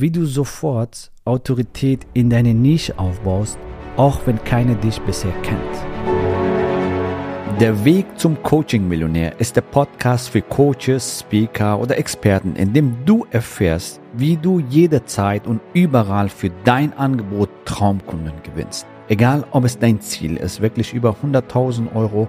wie du sofort Autorität in deine Nische aufbaust, auch wenn keiner dich bisher kennt. Der Weg zum Coaching-Millionär ist der Podcast für Coaches, Speaker oder Experten, in dem du erfährst, wie du jederzeit und überall für dein Angebot Traumkunden gewinnst. Egal, ob es dein Ziel ist, wirklich über 100.000 Euro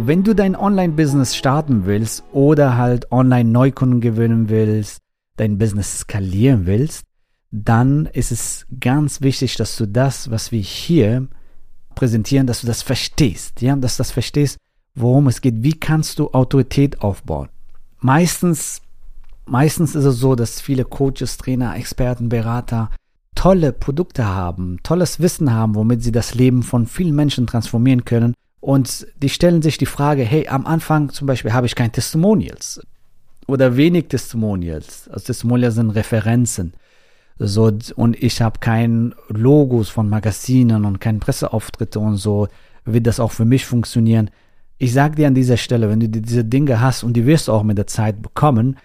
Wenn du dein Online-Business starten willst oder halt Online-Neukunden gewinnen willst, dein Business skalieren willst, dann ist es ganz wichtig, dass du das, was wir hier präsentieren, dass du das verstehst, ja, dass du das verstehst, worum es geht. Wie kannst du Autorität aufbauen? Meistens, meistens ist es so, dass viele Coaches, Trainer, Experten, Berater tolle Produkte haben, tolles Wissen haben, womit sie das Leben von vielen Menschen transformieren können und die stellen sich die Frage, hey, am Anfang zum Beispiel habe ich kein Testimonials oder wenig Testimonials. Also Testimonials sind Referenzen. So, und ich habe kein Logos von Magazinen und keine Presseauftritte und so, wird das auch für mich funktionieren. Ich sage dir an dieser Stelle, wenn du diese Dinge hast und die wirst du auch mit der Zeit bekommen,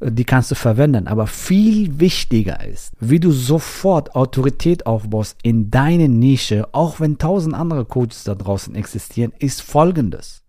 die kannst du verwenden. Aber viel wichtiger ist, wie du sofort Autorität aufbaust in deine Nische, auch wenn tausend andere Coaches da draußen existieren, ist folgendes.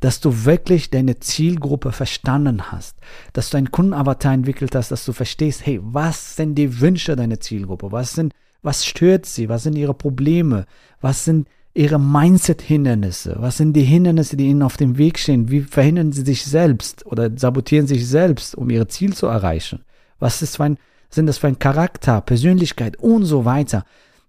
Dass du wirklich deine Zielgruppe verstanden hast, dass du einen Kundenavatar entwickelt hast, dass du verstehst, hey, was sind die Wünsche deiner Zielgruppe? Was sind, was stört sie? Was sind ihre Probleme? Was sind ihre Mindset-Hindernisse? Was sind die Hindernisse, die ihnen auf dem Weg stehen? Wie verhindern sie sich selbst oder sabotieren sich selbst, um ihr Ziel zu erreichen? Was ist für ein, sind das für ein Charakter, Persönlichkeit und so weiter?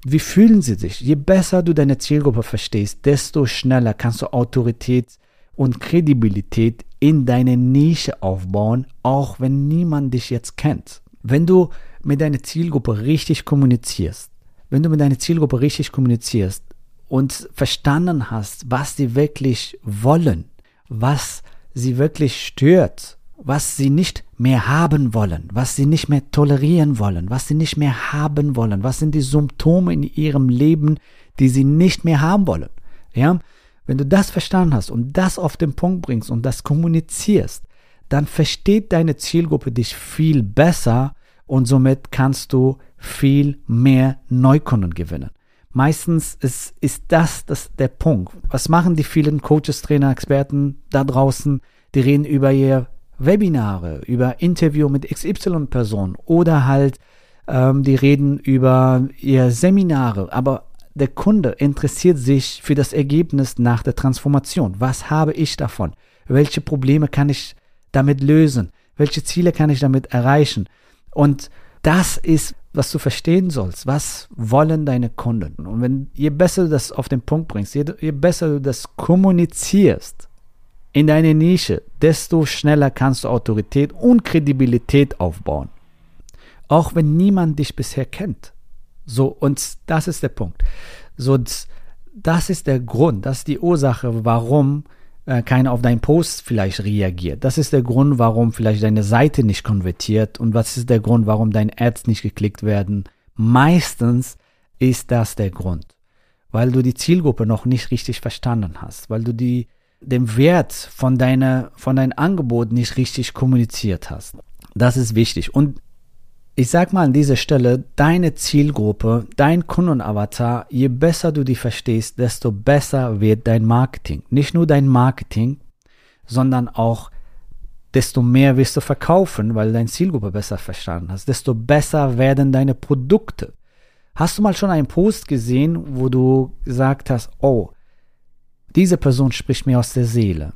Wie fühlen sie sich? Je besser du deine Zielgruppe verstehst, desto schneller kannst du Autorität und Kredibilität in deine Nische aufbauen, auch wenn niemand dich jetzt kennt. Wenn du mit deiner Zielgruppe richtig kommunizierst, wenn du mit deiner Zielgruppe richtig kommunizierst, und verstanden hast, was sie wirklich wollen, was sie wirklich stört, was sie nicht mehr haben wollen, was sie nicht mehr tolerieren wollen, was sie nicht mehr haben wollen, was sind die Symptome in ihrem Leben, die sie nicht mehr haben wollen. Ja, wenn du das verstanden hast und das auf den Punkt bringst und das kommunizierst, dann versteht deine Zielgruppe dich viel besser und somit kannst du viel mehr Neukunden gewinnen. Meistens ist, ist das, das der Punkt. Was machen die vielen Coaches, Trainer, Experten da draußen? Die reden über ihr Webinare, über Interview mit XY-Personen oder halt, ähm, die reden über ihr Seminare. Aber der Kunde interessiert sich für das Ergebnis nach der Transformation. Was habe ich davon? Welche Probleme kann ich damit lösen? Welche Ziele kann ich damit erreichen? Und das ist, was du verstehen sollst. Was wollen deine Kunden? Und wenn, je besser du das auf den Punkt bringst, je, je besser du das kommunizierst in deine Nische, desto schneller kannst du Autorität und Kredibilität aufbauen. Auch wenn niemand dich bisher kennt. So, und das ist der Punkt. So, das ist der Grund, das ist die Ursache, warum äh, keiner auf deinen Post vielleicht reagiert. Das ist der Grund, warum vielleicht deine Seite nicht konvertiert und was ist der Grund, warum deine Ads nicht geklickt werden. Meistens ist das der Grund, weil du die Zielgruppe noch nicht richtig verstanden hast, weil du die, den Wert von deiner, von deinem Angebot nicht richtig kommuniziert hast. Das ist wichtig. Und ich sag mal an dieser Stelle, deine Zielgruppe, dein Kundenavatar, je besser du die verstehst, desto besser wird dein Marketing. Nicht nur dein Marketing, sondern auch desto mehr wirst du verkaufen, weil du deine Zielgruppe besser verstanden hast. Desto besser werden deine Produkte. Hast du mal schon einen Post gesehen, wo du gesagt hast, oh, diese Person spricht mir aus der Seele.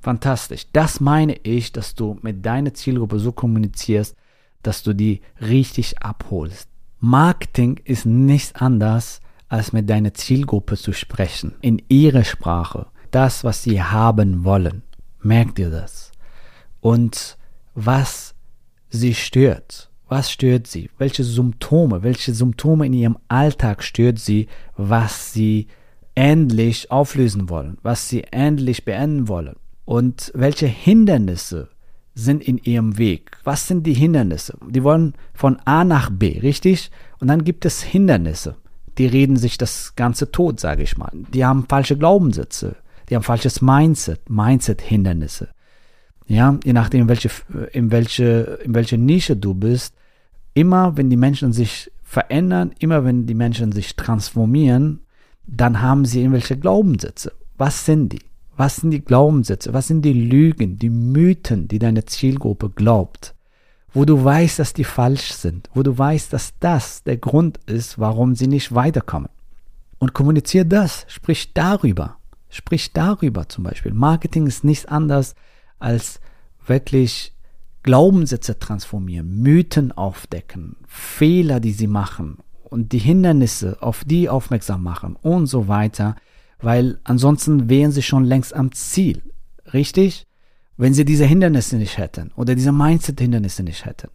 Fantastisch. Das meine ich, dass du mit deiner Zielgruppe so kommunizierst, dass du die richtig abholst. Marketing ist nichts anderes, als mit deiner Zielgruppe zu sprechen, in ihrer Sprache, das, was sie haben wollen. Merkt ihr das? Und was sie stört. Was stört sie? Welche Symptome, welche Symptome in ihrem Alltag stört sie, was sie endlich auflösen wollen, was sie endlich beenden wollen? Und welche Hindernisse sind in ihrem Weg? Was sind die Hindernisse? Die wollen von A nach B, richtig? Und dann gibt es Hindernisse. Die reden sich das Ganze tot, sage ich mal. Die haben falsche Glaubenssätze. Die haben falsches Mindset, Mindset-Hindernisse. Ja, je nachdem, welche, in welche, in welche Nische du bist, immer wenn die Menschen sich verändern, immer wenn die Menschen sich transformieren, dann haben sie irgendwelche Glaubenssätze. Was sind die? Was sind die Glaubenssätze? Was sind die Lügen, die Mythen, die deine Zielgruppe glaubt? Wo du weißt, dass die falsch sind, wo du weißt, dass das der Grund ist, warum sie nicht weiterkommen. Und kommuniziere das, sprich darüber. Sprich darüber zum Beispiel. Marketing ist nichts anderes als wirklich Glaubenssätze transformieren, Mythen aufdecken, Fehler, die sie machen und die Hindernisse, auf die aufmerksam machen und so weiter, weil ansonsten wären sie schon längst am Ziel. Richtig? Wenn sie diese Hindernisse nicht hätten oder diese Mindset-Hindernisse nicht hätten.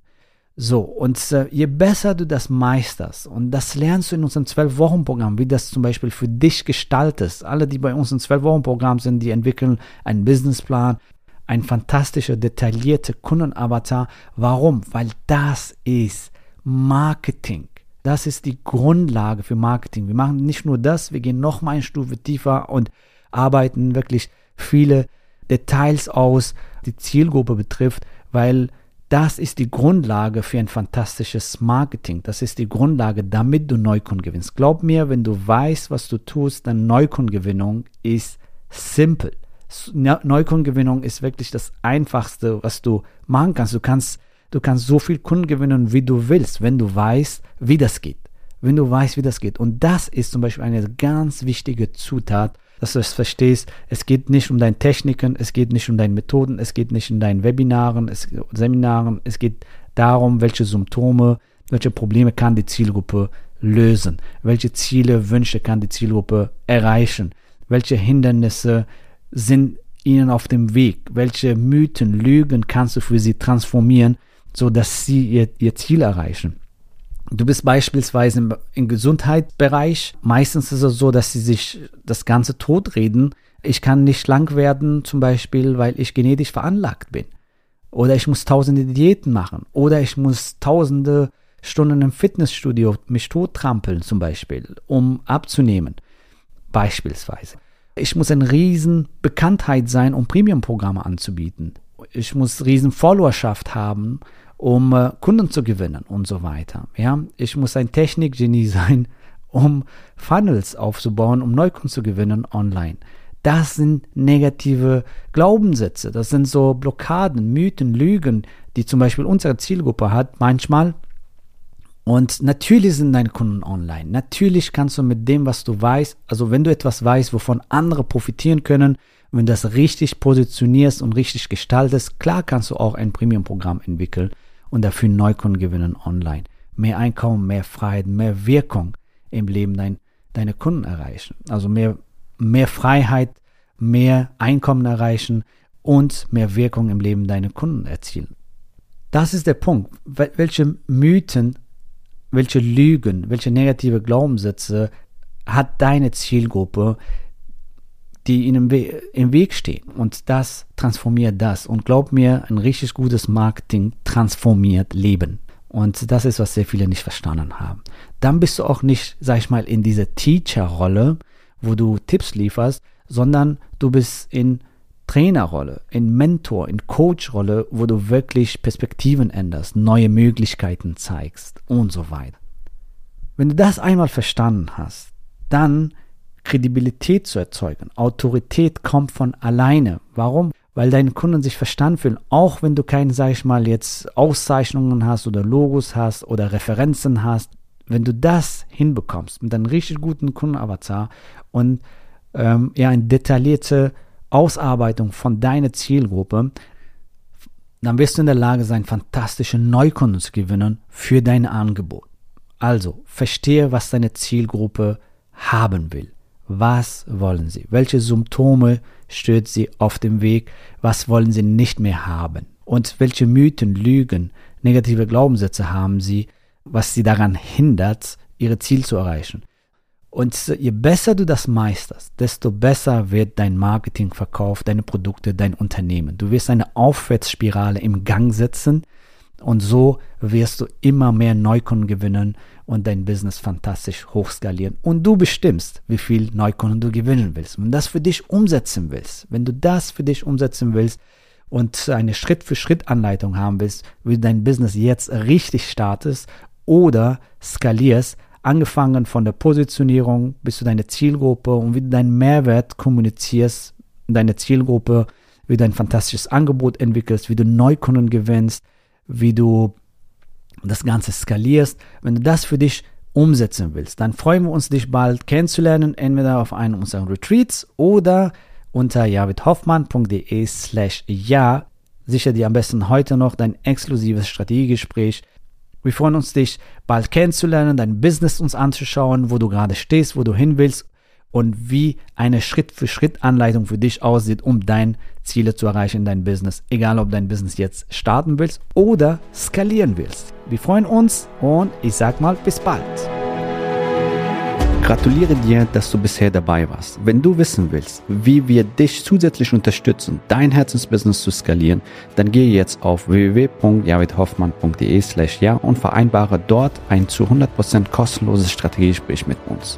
So, und äh, je besser du das meisterst, und das lernst du in unserem 12-Wochen-Programm, wie das zum Beispiel für dich gestaltest. Alle, die bei uns im 12-Wochen-Programm sind, die entwickeln einen Businessplan, ein fantastischer, detaillierter Kundenavatar. Warum? Weil das ist Marketing. Das ist die Grundlage für Marketing. Wir machen nicht nur das, wir gehen noch mal eine Stufe tiefer und arbeiten wirklich viele Details aus, die Zielgruppe betrifft, weil das ist die Grundlage für ein fantastisches Marketing. Das ist die Grundlage, damit du Neukunden gewinnst. Glaub mir, wenn du weißt, was du tust, dann Neukundengewinnung ist simpel. Neukundengewinnung ist wirklich das Einfachste, was du machen kannst. Du kannst, du kannst so viel Kunden gewinnen, wie du willst, wenn du weißt, wie das geht. Wenn du weißt, wie das geht. Und das ist zum Beispiel eine ganz wichtige Zutat, dass du es verstehst. Es geht nicht um deine Techniken, es geht nicht um deine Methoden, es geht nicht um deine Webinaren, es, Seminaren. Es geht darum, welche Symptome, welche Probleme kann die Zielgruppe lösen, welche Ziele, Wünsche kann die Zielgruppe erreichen, welche Hindernisse sind ihnen auf dem Weg? Welche Mythen, Lügen kannst du für sie transformieren, so dass sie ihr, ihr Ziel erreichen? Du bist beispielsweise im, im Gesundheitsbereich. Meistens ist es so, dass sie sich das Ganze totreden. Ich kann nicht schlank werden, zum Beispiel, weil ich genetisch veranlagt bin. Oder ich muss tausende Diäten machen. Oder ich muss tausende Stunden im Fitnessstudio mich tottrampeln, zum Beispiel, um abzunehmen. Beispielsweise. Ich muss eine riesen Bekanntheit sein, um Premium-Programme anzubieten. Ich muss riesen Followerschaft haben, um äh, Kunden zu gewinnen und so weiter. Ja, ich muss ein Technikgenie sein, um Funnels aufzubauen, um Neukunden zu gewinnen online. Das sind negative Glaubenssätze. Das sind so Blockaden, Mythen, Lügen, die zum Beispiel unsere Zielgruppe hat. Manchmal und natürlich sind deine Kunden online. Natürlich kannst du mit dem, was du weißt, also wenn du etwas weißt, wovon andere profitieren können, wenn du das richtig positionierst und richtig gestaltest, klar kannst du auch ein Premium-Programm entwickeln und dafür Neukunden gewinnen online. Mehr Einkommen, mehr Freiheit, mehr Wirkung im Leben dein, deine Kunden erreichen. Also mehr, mehr Freiheit, mehr Einkommen erreichen und mehr Wirkung im Leben deiner Kunden erzielen. Das ist der Punkt. Welche Mythen welche Lügen, welche negative Glaubenssätze hat deine Zielgruppe, die ihnen im Weg stehen. Und das transformiert das. Und glaub mir, ein richtig gutes Marketing transformiert Leben. Und das ist, was sehr viele nicht verstanden haben. Dann bist du auch nicht, sag ich mal, in dieser Teacher-Rolle, wo du Tipps lieferst, sondern du bist in Trainerrolle, in Mentor, in Coachrolle, wo du wirklich Perspektiven änderst, neue Möglichkeiten zeigst und so weiter. Wenn du das einmal verstanden hast, dann Kredibilität zu erzeugen. Autorität kommt von alleine. Warum? Weil deine Kunden sich verstanden fühlen, auch wenn du keine, sag ich mal, jetzt Auszeichnungen hast oder Logos hast oder Referenzen hast. Wenn du das hinbekommst mit einem richtig guten Kundenavatar und ähm, ja, eine detaillierte Ausarbeitung von deiner Zielgruppe, dann wirst du in der Lage sein, fantastische Neukunden zu gewinnen für dein Angebot. Also, verstehe, was deine Zielgruppe haben will. Was wollen sie? Welche Symptome stört sie auf dem Weg? Was wollen sie nicht mehr haben? Und welche Mythen, Lügen, negative Glaubenssätze haben sie, was sie daran hindert, ihre Ziel zu erreichen. Und je besser du das meisterst, desto besser wird dein Marketingverkauf, deine Produkte, dein Unternehmen. Du wirst eine Aufwärtsspirale im Gang setzen und so wirst du immer mehr Neukunden gewinnen und dein Business fantastisch hochskalieren. Und du bestimmst, wie viel Neukunden du gewinnen willst. Wenn du das für dich umsetzen willst, wenn du das für dich umsetzen willst und eine Schritt-für-Schritt-Anleitung haben willst, wie du dein Business jetzt richtig startest oder skalierst, angefangen von der Positionierung bis zu deiner Zielgruppe und wie du deinen Mehrwert kommunizierst, deine Zielgruppe, wie du ein fantastisches Angebot entwickelst, wie du Neukunden gewinnst, wie du das Ganze skalierst. Wenn du das für dich umsetzen willst, dann freuen wir uns, dich bald kennenzulernen, entweder auf einem unserer Retreats oder unter javidhoffmann.de slash ja. Sicher dir am besten heute noch dein exklusives Strategiegespräch wir freuen uns, dich bald kennenzulernen, dein Business uns anzuschauen, wo du gerade stehst, wo du hin willst und wie eine Schritt-für-Schritt-Anleitung für dich aussieht, um deine Ziele zu erreichen in deinem Business. Egal, ob dein Business jetzt starten willst oder skalieren willst. Wir freuen uns und ich sag mal bis bald. Gratuliere dir, dass du bisher dabei warst. Wenn du wissen willst, wie wir dich zusätzlich unterstützen, dein Herzensbusiness zu skalieren, dann gehe jetzt auf www.javidhoffmann.de slash ja und vereinbare dort ein zu 100% kostenloses Strategiegespräch mit uns.